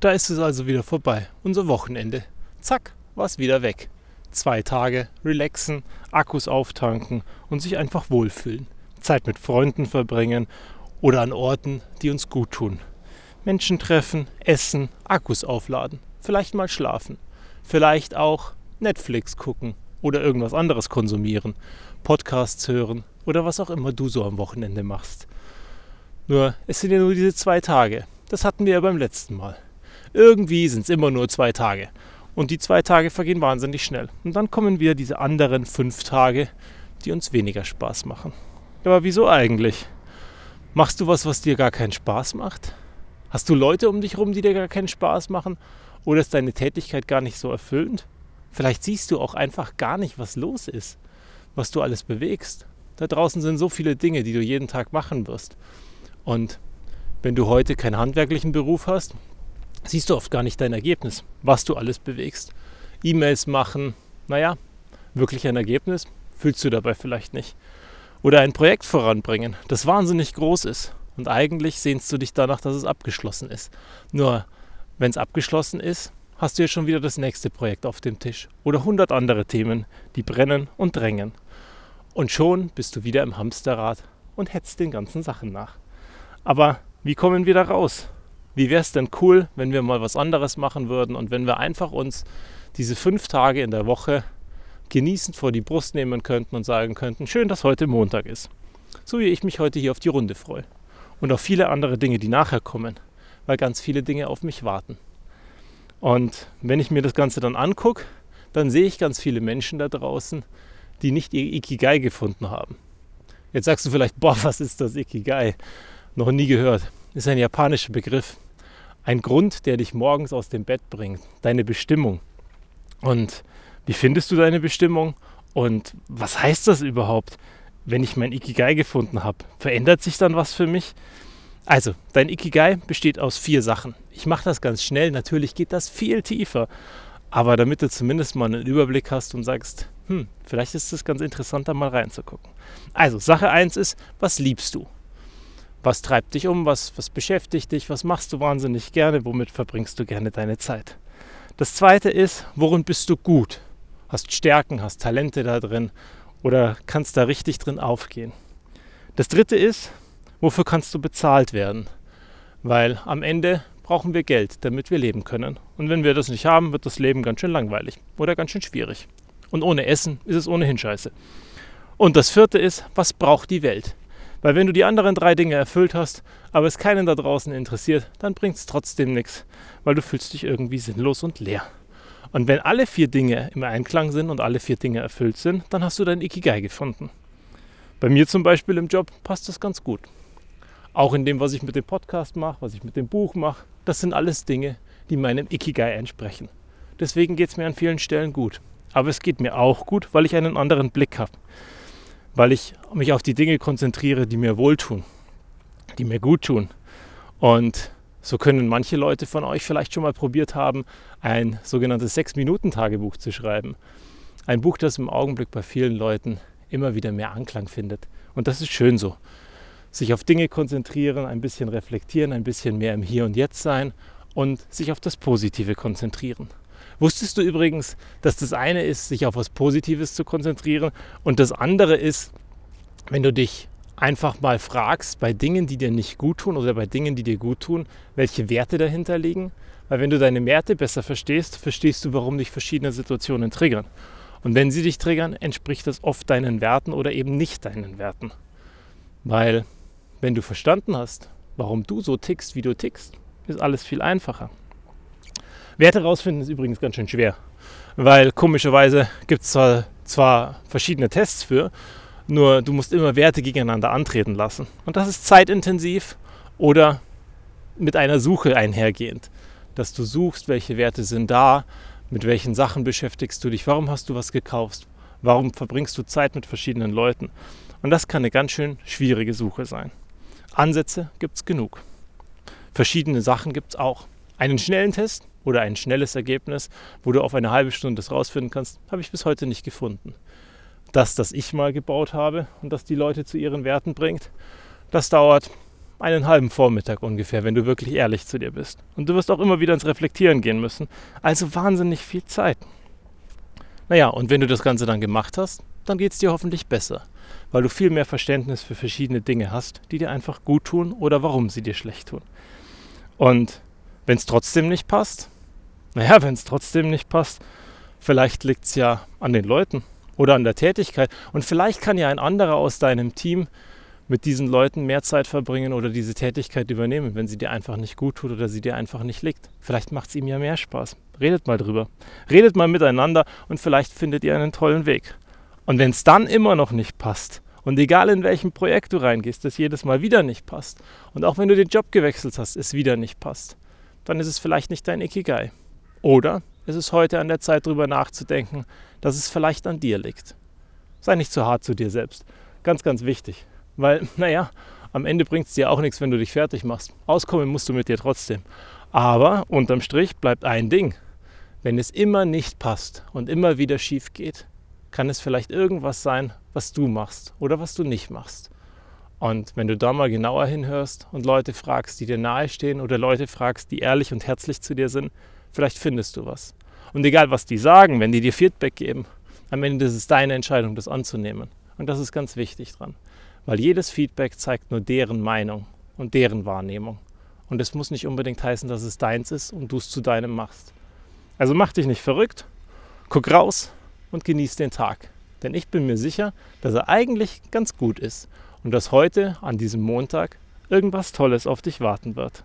da ist es also wieder vorbei. Unser Wochenende. Zack, war es wieder weg. Zwei Tage relaxen, Akkus auftanken und sich einfach wohlfühlen. Zeit mit Freunden verbringen oder an Orten, die uns gut tun. Menschen treffen, essen, Akkus aufladen, vielleicht mal schlafen, vielleicht auch Netflix gucken oder irgendwas anderes konsumieren, Podcasts hören oder was auch immer du so am Wochenende machst. Nur, es sind ja nur diese zwei Tage. Das hatten wir ja beim letzten Mal. Irgendwie sind es immer nur zwei Tage. Und die zwei Tage vergehen wahnsinnig schnell. Und dann kommen wieder diese anderen fünf Tage, die uns weniger Spaß machen. Aber wieso eigentlich? Machst du was, was dir gar keinen Spaß macht? Hast du Leute um dich herum, die dir gar keinen Spaß machen? Oder ist deine Tätigkeit gar nicht so erfüllend? Vielleicht siehst du auch einfach gar nicht, was los ist, was du alles bewegst. Da draußen sind so viele Dinge, die du jeden Tag machen wirst. Und wenn du heute keinen handwerklichen Beruf hast, siehst du oft gar nicht dein Ergebnis, was du alles bewegst. E-Mails machen, naja, wirklich ein Ergebnis fühlst du dabei vielleicht nicht. Oder ein Projekt voranbringen, das wahnsinnig groß ist. Und eigentlich sehnst du dich danach, dass es abgeschlossen ist. Nur, wenn es abgeschlossen ist, hast du ja schon wieder das nächste Projekt auf dem Tisch. Oder hundert andere Themen, die brennen und drängen. Und schon bist du wieder im Hamsterrad und hetzt den ganzen Sachen nach. Aber wie kommen wir da raus? Wie wäre es denn cool, wenn wir mal was anderes machen würden und wenn wir einfach uns diese fünf Tage in der Woche genießend vor die Brust nehmen könnten und sagen könnten, schön, dass heute Montag ist. So wie ich mich heute hier auf die Runde freue. Und auf viele andere Dinge, die nachher kommen, weil ganz viele Dinge auf mich warten. Und wenn ich mir das Ganze dann angucke, dann sehe ich ganz viele Menschen da draußen, die nicht ihr Ikigai gefunden haben. Jetzt sagst du vielleicht, boah, was ist das Ikigai? Noch nie gehört ist ein japanischer Begriff. Ein Grund, der dich morgens aus dem Bett bringt. Deine Bestimmung. Und wie findest du deine Bestimmung? Und was heißt das überhaupt, wenn ich mein Ikigai gefunden habe? Verändert sich dann was für mich? Also, dein Ikigai besteht aus vier Sachen. Ich mache das ganz schnell. Natürlich geht das viel tiefer. Aber damit du zumindest mal einen Überblick hast und sagst, hm, vielleicht ist es ganz interessant, da mal reinzugucken. Also, Sache 1 ist, was liebst du? Was treibt dich um? Was, was beschäftigt dich? Was machst du wahnsinnig gerne? Womit verbringst du gerne deine Zeit? Das zweite ist, worin bist du gut? Hast Stärken, hast Talente da drin oder kannst da richtig drin aufgehen? Das dritte ist, wofür kannst du bezahlt werden? Weil am Ende brauchen wir Geld, damit wir leben können. Und wenn wir das nicht haben, wird das Leben ganz schön langweilig oder ganz schön schwierig. Und ohne Essen ist es ohnehin scheiße. Und das vierte ist, was braucht die Welt? Weil wenn du die anderen drei Dinge erfüllt hast, aber es keinen da draußen interessiert, dann bringt es trotzdem nichts, weil du fühlst dich irgendwie sinnlos und leer. Und wenn alle vier Dinge im Einklang sind und alle vier Dinge erfüllt sind, dann hast du dein Ikigai gefunden. Bei mir zum Beispiel im Job passt das ganz gut. Auch in dem, was ich mit dem Podcast mache, was ich mit dem Buch mache, das sind alles Dinge, die meinem Ikigai entsprechen. Deswegen geht es mir an vielen Stellen gut. Aber es geht mir auch gut, weil ich einen anderen Blick habe weil ich mich auf die Dinge konzentriere, die mir wohltun, die mir gut tun. Und so können manche Leute von euch vielleicht schon mal probiert haben, ein sogenanntes Sechs-Minuten-Tagebuch zu schreiben. Ein Buch, das im Augenblick bei vielen Leuten immer wieder mehr Anklang findet. Und das ist schön so. Sich auf Dinge konzentrieren, ein bisschen reflektieren, ein bisschen mehr im Hier und Jetzt sein und sich auf das Positive konzentrieren. Wusstest du übrigens, dass das eine ist, sich auf was Positives zu konzentrieren und das andere ist, wenn du dich einfach mal fragst bei Dingen, die dir nicht gut tun oder bei Dingen, die dir gut tun, welche Werte dahinter liegen. Weil wenn du deine Werte besser verstehst, verstehst du, warum dich verschiedene Situationen triggern. Und wenn sie dich triggern, entspricht das oft deinen Werten oder eben nicht deinen Werten. Weil wenn du verstanden hast, warum du so tickst, wie du tickst, ist alles viel einfacher. Werte rausfinden ist übrigens ganz schön schwer, weil komischerweise gibt es zwar, zwar verschiedene Tests für, nur du musst immer Werte gegeneinander antreten lassen. Und das ist zeitintensiv oder mit einer Suche einhergehend, dass du suchst, welche Werte sind da, mit welchen Sachen beschäftigst du dich, warum hast du was gekauft, warum verbringst du Zeit mit verschiedenen Leuten. Und das kann eine ganz schön schwierige Suche sein. Ansätze gibt es genug. Verschiedene Sachen gibt es auch. Einen schnellen Test oder ein schnelles Ergebnis, wo du auf eine halbe Stunde das rausfinden kannst, habe ich bis heute nicht gefunden. Das, das ich mal gebaut habe und das die Leute zu ihren Werten bringt, das dauert einen halben Vormittag ungefähr, wenn du wirklich ehrlich zu dir bist. Und du wirst auch immer wieder ins Reflektieren gehen müssen. Also wahnsinnig viel Zeit. Naja, und wenn du das Ganze dann gemacht hast, dann geht es dir hoffentlich besser, weil du viel mehr Verständnis für verschiedene Dinge hast, die dir einfach gut tun oder warum sie dir schlecht tun. Und wenn es trotzdem nicht passt, naja, wenn es trotzdem nicht passt, vielleicht liegt es ja an den Leuten oder an der Tätigkeit. Und vielleicht kann ja ein anderer aus deinem Team mit diesen Leuten mehr Zeit verbringen oder diese Tätigkeit übernehmen, wenn sie dir einfach nicht gut tut oder sie dir einfach nicht liegt. Vielleicht macht es ihm ja mehr Spaß. Redet mal drüber. Redet mal miteinander und vielleicht findet ihr einen tollen Weg. Und wenn es dann immer noch nicht passt, und egal in welchem Projekt du reingehst, das jedes Mal wieder nicht passt, und auch wenn du den Job gewechselt hast, es wieder nicht passt, dann ist es vielleicht nicht dein Ikigai. Oder ist es heute an der Zeit, darüber nachzudenken, dass es vielleicht an dir liegt. Sei nicht zu hart zu dir selbst. Ganz, ganz wichtig. Weil, naja, am Ende bringt es dir auch nichts, wenn du dich fertig machst. Auskommen musst du mit dir trotzdem. Aber unterm Strich bleibt ein Ding. Wenn es immer nicht passt und immer wieder schief geht, kann es vielleicht irgendwas sein, was du machst oder was du nicht machst. Und wenn du da mal genauer hinhörst und Leute fragst, die dir nahestehen oder Leute fragst, die ehrlich und herzlich zu dir sind, vielleicht findest du was. Und egal, was die sagen, wenn die dir Feedback geben, am Ende ist es deine Entscheidung, das anzunehmen. Und das ist ganz wichtig dran weil jedes Feedback zeigt nur deren Meinung und deren Wahrnehmung. Und es muss nicht unbedingt heißen, dass es deins ist und du es zu deinem machst. Also mach dich nicht verrückt, guck raus und genieß den Tag. Denn ich bin mir sicher, dass er eigentlich ganz gut ist und dass heute, an diesem Montag, irgendwas Tolles auf dich warten wird.